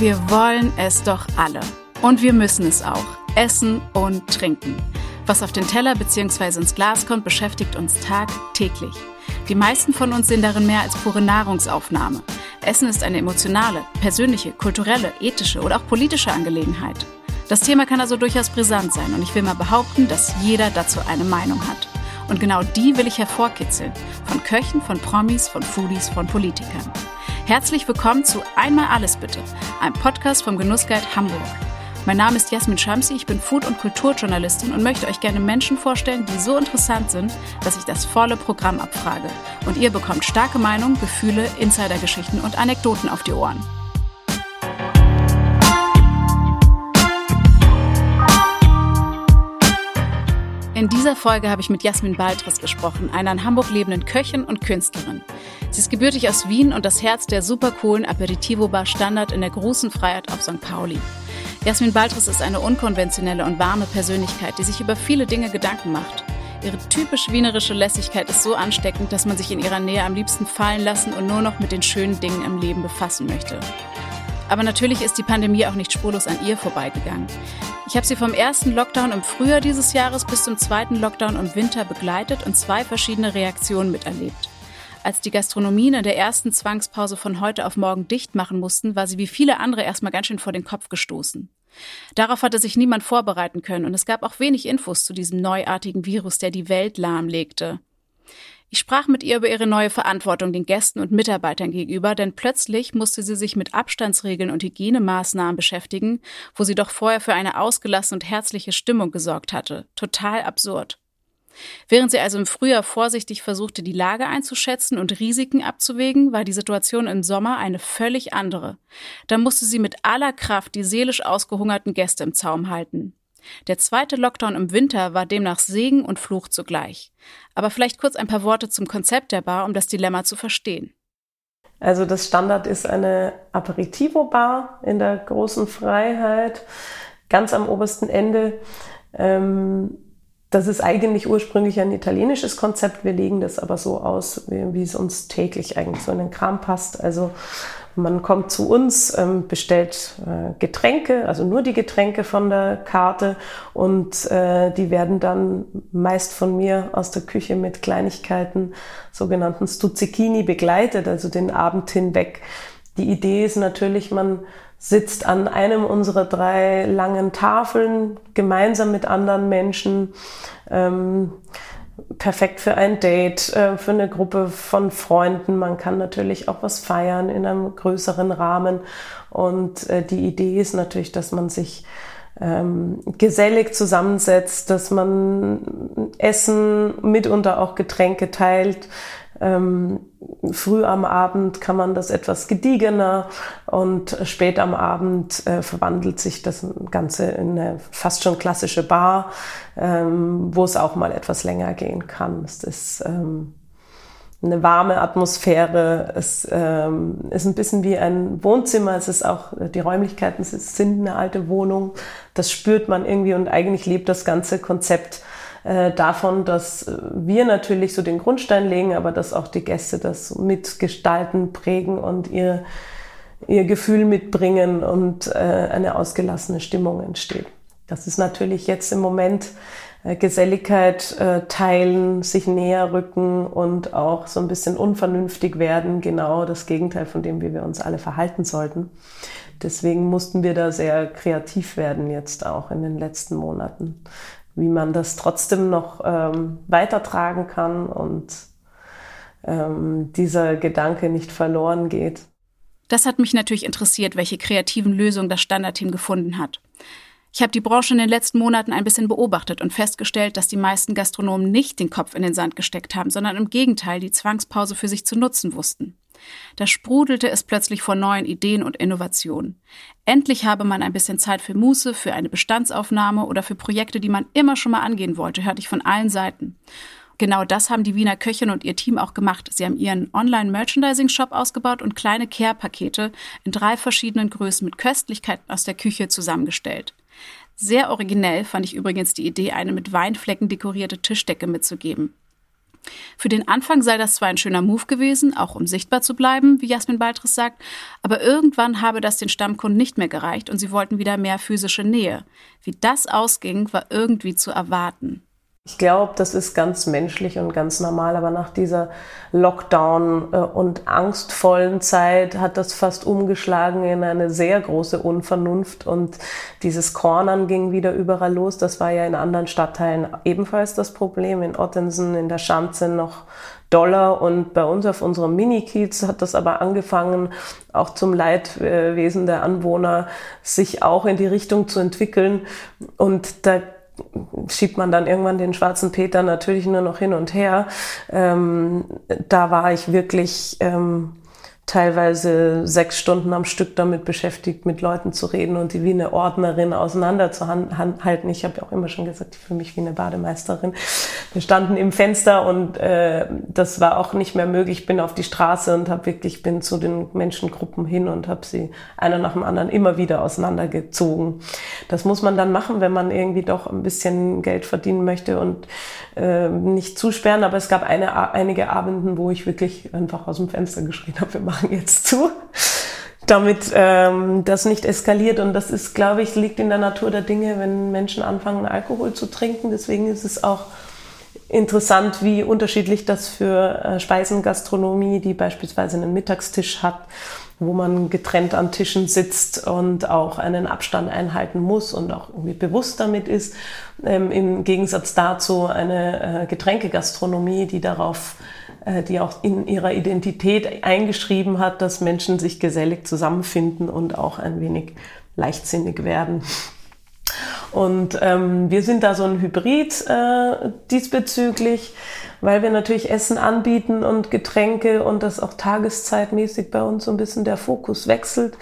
Wir wollen es doch alle. Und wir müssen es auch. Essen und trinken. Was auf den Teller bzw. ins Glas kommt, beschäftigt uns tagtäglich. Die meisten von uns sehen darin mehr als pure Nahrungsaufnahme. Essen ist eine emotionale, persönliche, kulturelle, ethische oder auch politische Angelegenheit. Das Thema kann also durchaus brisant sein und ich will mal behaupten, dass jeder dazu eine Meinung hat. Und genau die will ich hervorkitzeln. Von Köchen, von Promis, von Foodies, von Politikern. Herzlich willkommen zu Einmal alles bitte, einem Podcast vom Genussguide Hamburg. Mein Name ist Jasmin Schamsi, ich bin Food- und Kulturjournalistin und möchte euch gerne Menschen vorstellen, die so interessant sind, dass ich das volle Programm abfrage. Und ihr bekommt starke Meinungen, Gefühle, Insidergeschichten und Anekdoten auf die Ohren. In dieser Folge habe ich mit Jasmin Baltris gesprochen, einer in Hamburg lebenden Köchin und Künstlerin. Sie ist gebürtig aus Wien und das Herz der super coolen Aperitivo-Bar Standard in der großen Freiheit auf St. Pauli. Jasmin Baltris ist eine unkonventionelle und warme Persönlichkeit, die sich über viele Dinge Gedanken macht. Ihre typisch wienerische Lässigkeit ist so ansteckend, dass man sich in ihrer Nähe am liebsten fallen lassen und nur noch mit den schönen Dingen im Leben befassen möchte. Aber natürlich ist die Pandemie auch nicht spurlos an ihr vorbeigegangen. Ich habe sie vom ersten Lockdown im Frühjahr dieses Jahres bis zum zweiten Lockdown im Winter begleitet und zwei verschiedene Reaktionen miterlebt. Als die Gastronomien in der ersten Zwangspause von heute auf morgen dicht machen mussten, war sie wie viele andere erstmal ganz schön vor den Kopf gestoßen. Darauf hatte sich niemand vorbereiten können und es gab auch wenig Infos zu diesem neuartigen Virus, der die Welt lahmlegte. Ich sprach mit ihr über ihre neue Verantwortung den Gästen und Mitarbeitern gegenüber, denn plötzlich musste sie sich mit Abstandsregeln und Hygienemaßnahmen beschäftigen, wo sie doch vorher für eine ausgelassene und herzliche Stimmung gesorgt hatte. Total absurd. Während sie also im Frühjahr vorsichtig versuchte, die Lage einzuschätzen und Risiken abzuwägen, war die Situation im Sommer eine völlig andere. Da musste sie mit aller Kraft die seelisch ausgehungerten Gäste im Zaum halten. Der zweite Lockdown im Winter war demnach Segen und Fluch zugleich. Aber vielleicht kurz ein paar Worte zum Konzept der Bar, um das Dilemma zu verstehen. Also das Standard ist eine Aperitivo-Bar in der großen Freiheit, ganz am obersten Ende. Ähm, das ist eigentlich ursprünglich ein italienisches Konzept. Wir legen das aber so aus, wie, es uns täglich eigentlich so in den Kram passt. Also man kommt zu uns, ähm, bestellt äh, Getränke, also nur die Getränke von der Karte und äh, die werden dann meist von mir aus der Küche mit Kleinigkeiten, sogenannten Stuzzichini begleitet, also den Abend hinweg. Die Idee ist natürlich, man sitzt an einem unserer drei langen Tafeln gemeinsam mit anderen Menschen. Ähm, perfekt für ein Date, äh, für eine Gruppe von Freunden. Man kann natürlich auch was feiern in einem größeren Rahmen. Und äh, die Idee ist natürlich, dass man sich ähm, gesellig zusammensetzt, dass man Essen, mitunter auch Getränke teilt, ähm, früh am Abend kann man das etwas gediegener und spät am Abend äh, verwandelt sich das Ganze in eine fast schon klassische Bar, ähm, wo es auch mal etwas länger gehen kann. Es ist ähm, eine warme Atmosphäre. Es ähm, ist ein bisschen wie ein Wohnzimmer. Es ist auch, die Räumlichkeiten sind eine alte Wohnung. Das spürt man irgendwie und eigentlich lebt das ganze Konzept äh, davon, dass wir natürlich so den Grundstein legen, aber dass auch die Gäste das mitgestalten, prägen und ihr, ihr Gefühl mitbringen und äh, eine ausgelassene Stimmung entsteht. Das ist natürlich jetzt im Moment äh, Geselligkeit äh, teilen, sich näher rücken und auch so ein bisschen unvernünftig werden, genau das Gegenteil von dem, wie wir uns alle verhalten sollten. Deswegen mussten wir da sehr kreativ werden jetzt auch in den letzten Monaten wie man das trotzdem noch ähm, weitertragen kann und ähm, dieser Gedanke nicht verloren geht. Das hat mich natürlich interessiert, welche kreativen Lösungen das Standardteam gefunden hat. Ich habe die Branche in den letzten Monaten ein bisschen beobachtet und festgestellt, dass die meisten Gastronomen nicht den Kopf in den Sand gesteckt haben, sondern im Gegenteil die Zwangspause für sich zu nutzen wussten. Da sprudelte es plötzlich vor neuen Ideen und Innovationen. Endlich habe man ein bisschen Zeit für Muße, für eine Bestandsaufnahme oder für Projekte, die man immer schon mal angehen wollte, hörte ich von allen Seiten. Genau das haben die Wiener Köchin und ihr Team auch gemacht. Sie haben ihren Online-Merchandising-Shop ausgebaut und kleine Care-Pakete in drei verschiedenen Größen mit Köstlichkeiten aus der Küche zusammengestellt. Sehr originell fand ich übrigens die Idee, eine mit Weinflecken dekorierte Tischdecke mitzugeben. Für den Anfang sei das zwar ein schöner Move gewesen, auch um sichtbar zu bleiben, wie Jasmin Baltris sagt, aber irgendwann habe das den Stammkunden nicht mehr gereicht und sie wollten wieder mehr physische Nähe. Wie das ausging, war irgendwie zu erwarten. Ich glaube, das ist ganz menschlich und ganz normal, aber nach dieser Lockdown- äh, und angstvollen Zeit hat das fast umgeschlagen in eine sehr große Unvernunft und dieses Cornern ging wieder überall los. Das war ja in anderen Stadtteilen ebenfalls das Problem, in Ottensen, in der Schanze noch Dollar und bei uns auf unserem Mini-Kiez hat das aber angefangen, auch zum Leidwesen der Anwohner, sich auch in die Richtung zu entwickeln und da schiebt man dann irgendwann den schwarzen Peter natürlich nur noch hin und her. Ähm, da war ich wirklich ähm, teilweise sechs Stunden am Stück damit beschäftigt, mit Leuten zu reden und die wie eine Ordnerin auseinanderzuhalten. Ich habe ja auch immer schon gesagt, für mich wie eine Bademeisterin. Wir standen im Fenster und äh, das war auch nicht mehr möglich. Ich bin auf die Straße und habe wirklich bin zu den Menschengruppen hin und habe sie einer nach dem anderen immer wieder auseinandergezogen. Das muss man dann machen, wenn man irgendwie doch ein bisschen Geld verdienen möchte und äh, nicht zusperren. Aber es gab eine, einige Abenden, wo ich wirklich einfach aus dem Fenster geschrien habe, wir machen jetzt zu damit ähm, das nicht eskaliert. Und das ist, glaube ich, liegt in der Natur der Dinge, wenn Menschen anfangen, Alkohol zu trinken. Deswegen ist es auch interessant, wie unterschiedlich das für äh, Speisengastronomie, die beispielsweise einen Mittagstisch hat, wo man getrennt an Tischen sitzt und auch einen Abstand einhalten muss und auch irgendwie bewusst damit ist, ähm, im Gegensatz dazu eine äh, Getränkegastronomie, die darauf die auch in ihrer Identität eingeschrieben hat, dass Menschen sich gesellig zusammenfinden und auch ein wenig leichtsinnig werden. Und ähm, wir sind da so ein Hybrid äh, diesbezüglich, weil wir natürlich Essen anbieten und Getränke und das auch tageszeitmäßig bei uns so ein bisschen der Fokus wechselt.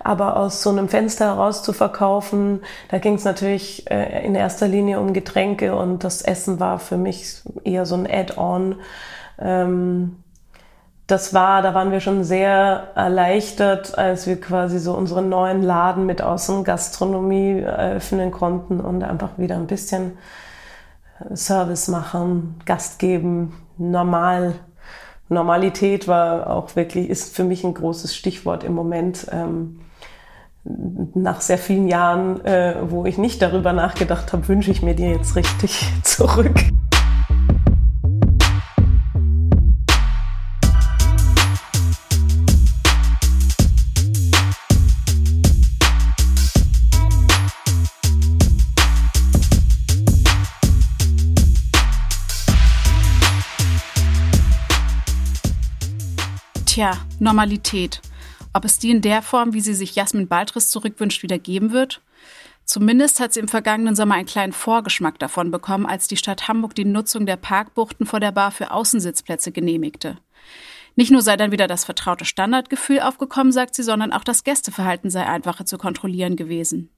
Aber aus so einem Fenster heraus zu verkaufen, da ging es natürlich äh, in erster Linie um Getränke und das Essen war für mich eher so ein Add-on. Ähm, das war, da waren wir schon sehr erleichtert, als wir quasi so unseren neuen Laden mit Außengastronomie eröffnen konnten und einfach wieder ein bisschen Service machen, Gast geben, normal. Normalität war auch wirklich, ist für mich ein großes Stichwort im Moment. Ähm, nach sehr vielen Jahren, äh, wo ich nicht darüber nachgedacht habe, wünsche ich mir die jetzt richtig zurück. Tja, Normalität. Ob es die in der Form, wie sie sich Jasmin Baltris zurückwünscht, wieder geben wird? Zumindest hat sie im vergangenen Sommer einen kleinen Vorgeschmack davon bekommen, als die Stadt Hamburg die Nutzung der Parkbuchten vor der Bar für Außensitzplätze genehmigte. Nicht nur sei dann wieder das vertraute Standardgefühl aufgekommen, sagt sie, sondern auch das Gästeverhalten sei einfacher zu kontrollieren gewesen.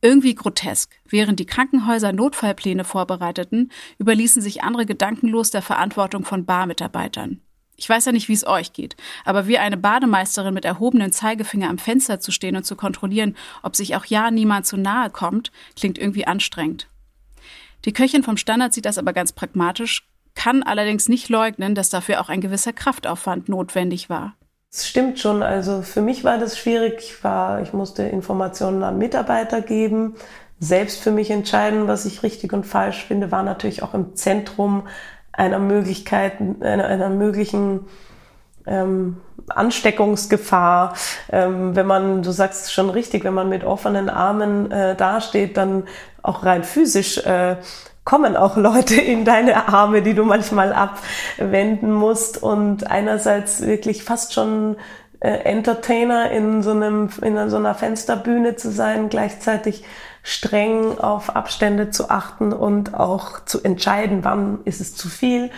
Irgendwie grotesk. Während die Krankenhäuser Notfallpläne vorbereiteten, überließen sich andere gedankenlos der Verantwortung von Barmitarbeitern. Ich weiß ja nicht, wie es euch geht, aber wie eine Bademeisterin mit erhobenen Zeigefinger am Fenster zu stehen und zu kontrollieren, ob sich auch ja niemand zu nahe kommt, klingt irgendwie anstrengend. Die Köchin vom Standard sieht das aber ganz pragmatisch, kann allerdings nicht leugnen, dass dafür auch ein gewisser Kraftaufwand notwendig war. Es stimmt schon. Also für mich war das schwierig. Ich war, ich musste Informationen an Mitarbeiter geben, selbst für mich entscheiden, was ich richtig und falsch finde, war natürlich auch im Zentrum einer Möglichkeit, einer, einer möglichen ähm, Ansteckungsgefahr. Ähm, wenn man, du sagst es schon richtig, wenn man mit offenen Armen äh, dasteht, dann auch rein physisch äh, kommen auch Leute in deine Arme, die du manchmal abwenden musst und einerseits wirklich fast schon äh, Entertainer in so einem in so einer Fensterbühne zu sein, gleichzeitig streng auf Abstände zu achten und auch zu entscheiden, wann ist es zu viel.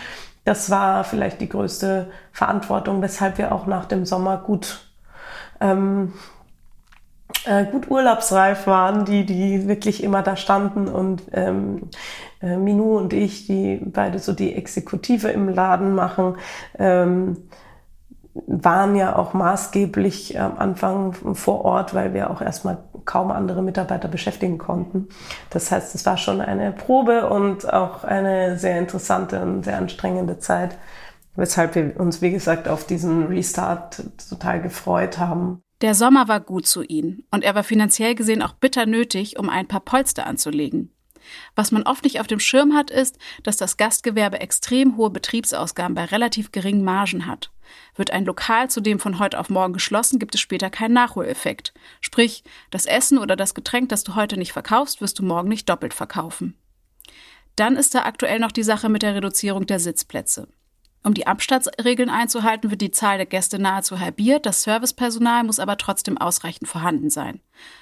Das war vielleicht die größte Verantwortung, weshalb wir auch nach dem Sommer gut, ähm, äh, gut urlaubsreif waren, die, die wirklich immer da standen und ähm, äh, Minou und ich, die beide so die Exekutive im Laden machen, ähm, waren ja auch maßgeblich am Anfang vor Ort, weil wir auch erstmal kaum andere Mitarbeiter beschäftigen konnten. Das heißt, es war schon eine Probe und auch eine sehr interessante und sehr anstrengende Zeit, weshalb wir uns, wie gesagt, auf diesen Restart total gefreut haben. Der Sommer war gut zu ihnen und er war finanziell gesehen auch bitter nötig, um ein paar Polster anzulegen. Was man oft nicht auf dem Schirm hat, ist, dass das Gastgewerbe extrem hohe Betriebsausgaben bei relativ geringen Margen hat. Wird ein Lokal zudem von heute auf morgen geschlossen, gibt es später keinen Nachholeffekt. Sprich, das Essen oder das Getränk, das du heute nicht verkaufst, wirst du morgen nicht doppelt verkaufen. Dann ist da aktuell noch die Sache mit der Reduzierung der Sitzplätze. Um die Abstandsregeln einzuhalten, wird die Zahl der Gäste nahezu halbiert, das Servicepersonal muss aber trotzdem ausreichend vorhanden sein.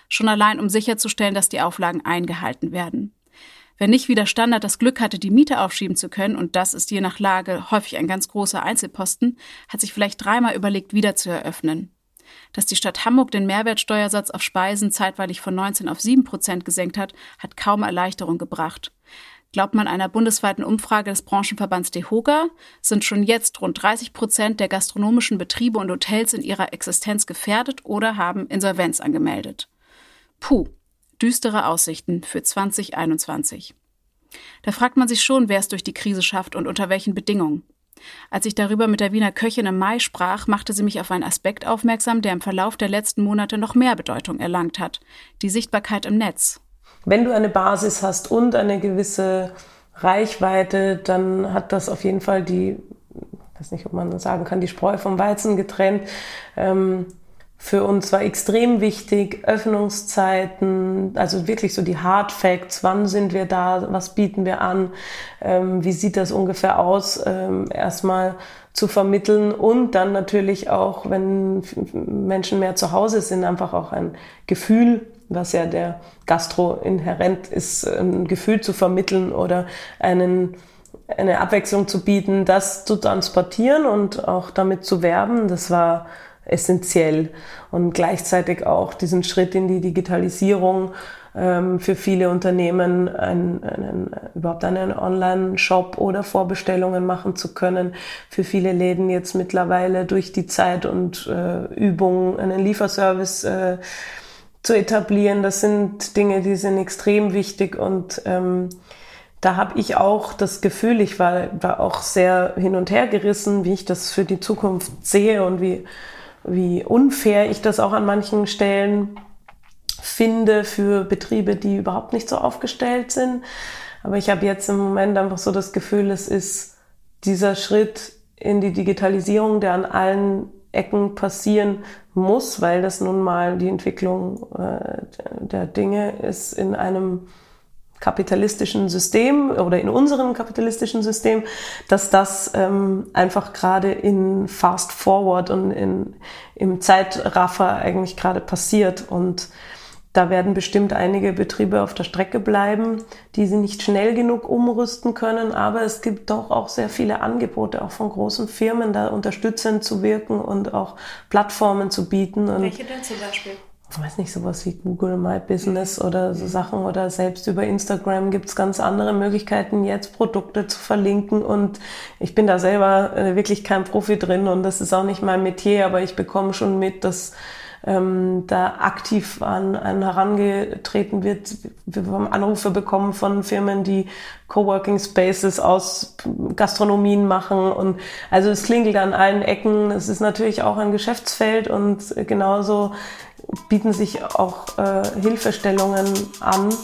Schon allein, um sicherzustellen, dass die Auflagen eingehalten werden. Wer nicht wie der Standard das Glück hatte, die Miete aufschieben zu können, und das ist je nach Lage häufig ein ganz großer Einzelposten, hat sich vielleicht dreimal überlegt, wieder zu eröffnen. Dass die Stadt Hamburg den Mehrwertsteuersatz auf Speisen zeitweilig von 19 auf 7 Prozent gesenkt hat, hat kaum Erleichterung gebracht. Glaubt man einer bundesweiten Umfrage des Branchenverbands DEHOGA, sind schon jetzt rund 30 Prozent der gastronomischen Betriebe und Hotels in ihrer Existenz gefährdet oder haben Insolvenz angemeldet. Puh, düstere Aussichten für 2021. Da fragt man sich schon, wer es durch die Krise schafft und unter welchen Bedingungen. Als ich darüber mit der Wiener Köchin im Mai sprach, machte sie mich auf einen Aspekt aufmerksam, der im Verlauf der letzten Monate noch mehr Bedeutung erlangt hat. Die Sichtbarkeit im Netz. Wenn du eine Basis hast und eine gewisse Reichweite, dann hat das auf jeden Fall die, ich weiß nicht, ob man sagen kann, die Spreu vom Weizen getrennt. Ähm, für uns war extrem wichtig, Öffnungszeiten, also wirklich so die Hard Facts, wann sind wir da, was bieten wir an, ähm, wie sieht das ungefähr aus, ähm, erstmal zu vermitteln und dann natürlich auch, wenn Menschen mehr zu Hause sind, einfach auch ein Gefühl, was ja der Gastro inhärent ist, ein Gefühl zu vermitteln oder einen eine Abwechslung zu bieten, das zu transportieren und auch damit zu werben. Das war essentiell. Und gleichzeitig auch diesen Schritt in die Digitalisierung ähm, für viele Unternehmen einen, einen, überhaupt einen Online-Shop oder Vorbestellungen machen zu können. Für viele Läden jetzt mittlerweile durch die Zeit und äh, Übung einen Lieferservice äh, zu etablieren. Das sind Dinge, die sind extrem wichtig und ähm, da habe ich auch das Gefühl, ich war, war auch sehr hin und her gerissen, wie ich das für die Zukunft sehe und wie wie unfair ich das auch an manchen Stellen finde für Betriebe, die überhaupt nicht so aufgestellt sind. Aber ich habe jetzt im Moment einfach so das Gefühl, es ist dieser Schritt in die Digitalisierung, der an allen Ecken passieren muss, weil das nun mal die Entwicklung äh, der Dinge ist in einem kapitalistischen System oder in unserem kapitalistischen System, dass das ähm, einfach gerade in Fast Forward und in, im Zeitraffer eigentlich gerade passiert. Und da werden bestimmt einige Betriebe auf der Strecke bleiben, die sie nicht schnell genug umrüsten können. Aber es gibt doch auch sehr viele Angebote, auch von großen Firmen, da unterstützend zu wirken und auch Plattformen zu bieten. Welche denn zum Beispiel? Ich weiß nicht, sowas wie Google My Business oder so Sachen oder selbst über Instagram gibt's ganz andere Möglichkeiten, jetzt Produkte zu verlinken und ich bin da selber äh, wirklich kein Profi drin und das ist auch nicht mein Metier, aber ich bekomme schon mit, dass ähm, da aktiv an, an herangetreten wird. Wir haben Anrufe bekommen von Firmen, die Coworking Spaces aus Gastronomien machen und also es klingelt an allen Ecken. Es ist natürlich auch ein Geschäftsfeld und genauso bieten sich auch äh, Hilfestellungen an.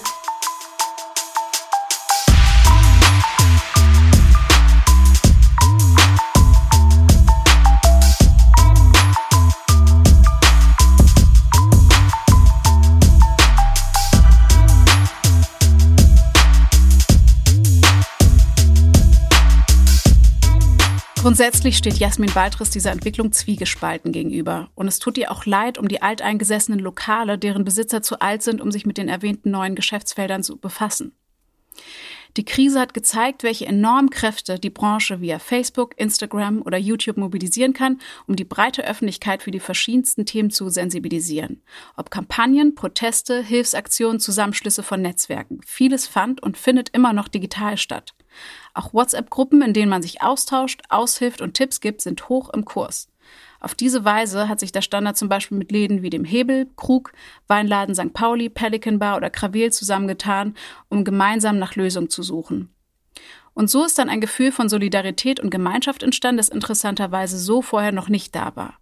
Grundsätzlich steht Jasmin Baltris dieser Entwicklung zwiegespalten gegenüber. Und es tut ihr auch leid um die alteingesessenen Lokale, deren Besitzer zu alt sind, um sich mit den erwähnten neuen Geschäftsfeldern zu befassen. Die Krise hat gezeigt, welche enormen Kräfte die Branche via Facebook, Instagram oder YouTube mobilisieren kann, um die breite Öffentlichkeit für die verschiedensten Themen zu sensibilisieren. Ob Kampagnen, Proteste, Hilfsaktionen, Zusammenschlüsse von Netzwerken. Vieles fand und findet immer noch digital statt. Auch WhatsApp-Gruppen, in denen man sich austauscht, aushilft und Tipps gibt, sind hoch im Kurs. Auf diese Weise hat sich der Standard zum Beispiel mit Läden wie dem Hebel, Krug, Weinladen St. Pauli, Pelican Bar oder Krawel zusammengetan, um gemeinsam nach Lösungen zu suchen. Und so ist dann ein Gefühl von Solidarität und Gemeinschaft entstanden, das interessanterweise so vorher noch nicht da war.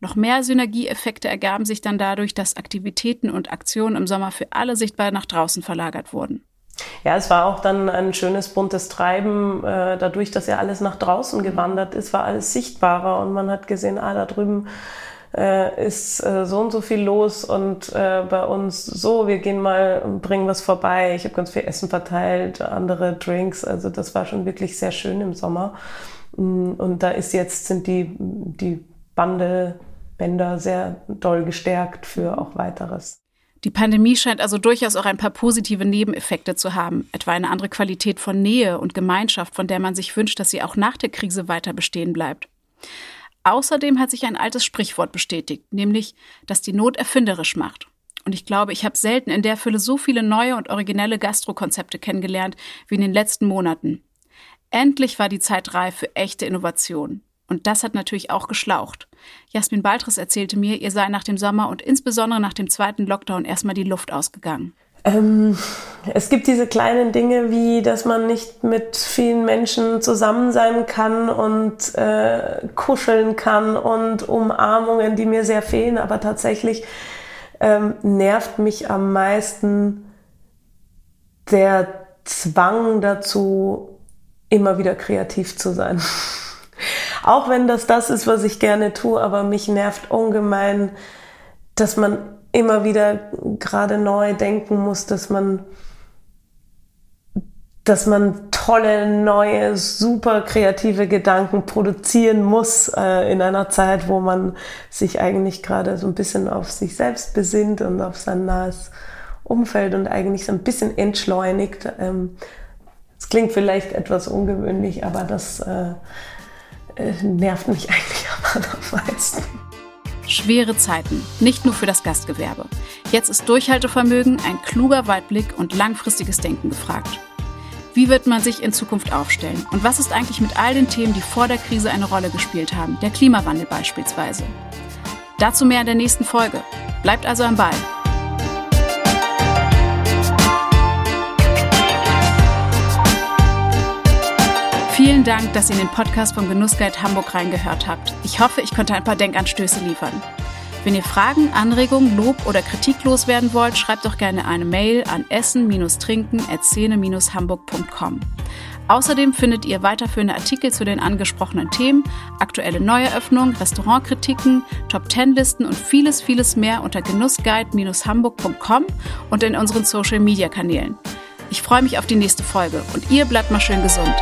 Noch mehr Synergieeffekte ergaben sich dann dadurch, dass Aktivitäten und Aktionen im Sommer für alle sichtbar nach draußen verlagert wurden. Ja, es war auch dann ein schönes buntes Treiben. Äh, dadurch, dass ja alles nach draußen gewandert ist, war alles sichtbarer und man hat gesehen, ah, da drüben äh, ist äh, so und so viel los und bei uns so, wir gehen mal und bringen was vorbei. Ich habe ganz viel Essen verteilt, andere Drinks. Also das war schon wirklich sehr schön im Sommer. Mm, und da ist jetzt, sind die, die Bande, Bänder sehr doll gestärkt für auch weiteres. Die Pandemie scheint also durchaus auch ein paar positive Nebeneffekte zu haben, etwa eine andere Qualität von Nähe und Gemeinschaft, von der man sich wünscht, dass sie auch nach der Krise weiter bestehen bleibt. Außerdem hat sich ein altes Sprichwort bestätigt, nämlich, dass die Not erfinderisch macht. Und ich glaube, ich habe selten in der Fülle so viele neue und originelle Gastrokonzepte kennengelernt wie in den letzten Monaten. Endlich war die Zeit reif für echte Innovation. Und das hat natürlich auch geschlaucht. Jasmin Baltres erzählte mir, ihr sei nach dem Sommer und insbesondere nach dem zweiten Lockdown erstmal die Luft ausgegangen. Ähm, es gibt diese kleinen Dinge wie, dass man nicht mit vielen Menschen zusammen sein kann und äh, kuscheln kann und Umarmungen, die mir sehr fehlen. Aber tatsächlich ähm, nervt mich am meisten der Zwang dazu, immer wieder kreativ zu sein. Auch wenn das das ist, was ich gerne tue, aber mich nervt ungemein, dass man immer wieder gerade neu denken muss, dass man dass man tolle, neue, super kreative Gedanken produzieren muss äh, in einer Zeit, wo man sich eigentlich gerade so ein bisschen auf sich selbst besinnt und auf sein nahes Umfeld und eigentlich so ein bisschen entschleunigt. Es ähm, klingt vielleicht etwas ungewöhnlich, aber das äh, nervt mich eigentlich am allermeisten. Schwere Zeiten, nicht nur für das Gastgewerbe. Jetzt ist Durchhaltevermögen, ein kluger Weitblick und langfristiges Denken gefragt. Wie wird man sich in Zukunft aufstellen? Und was ist eigentlich mit all den Themen, die vor der Krise eine Rolle gespielt haben? Der Klimawandel beispielsweise. Dazu mehr in der nächsten Folge. Bleibt also am Ball. Vielen Dank, dass ihr in den Podcast vom Genussguide Hamburg reingehört habt. Ich hoffe, ich konnte ein paar Denkanstöße liefern. Wenn ihr Fragen, Anregungen, Lob oder Kritik loswerden wollt, schreibt doch gerne eine Mail an essen-trinken-hamburg.com. Außerdem findet ihr weiterführende Artikel zu den angesprochenen Themen, aktuelle Neueröffnungen, Restaurantkritiken, Top-10-Listen und vieles, vieles mehr unter genussguide-hamburg.com und in unseren Social-Media-Kanälen. Ich freue mich auf die nächste Folge und ihr bleibt mal schön gesund.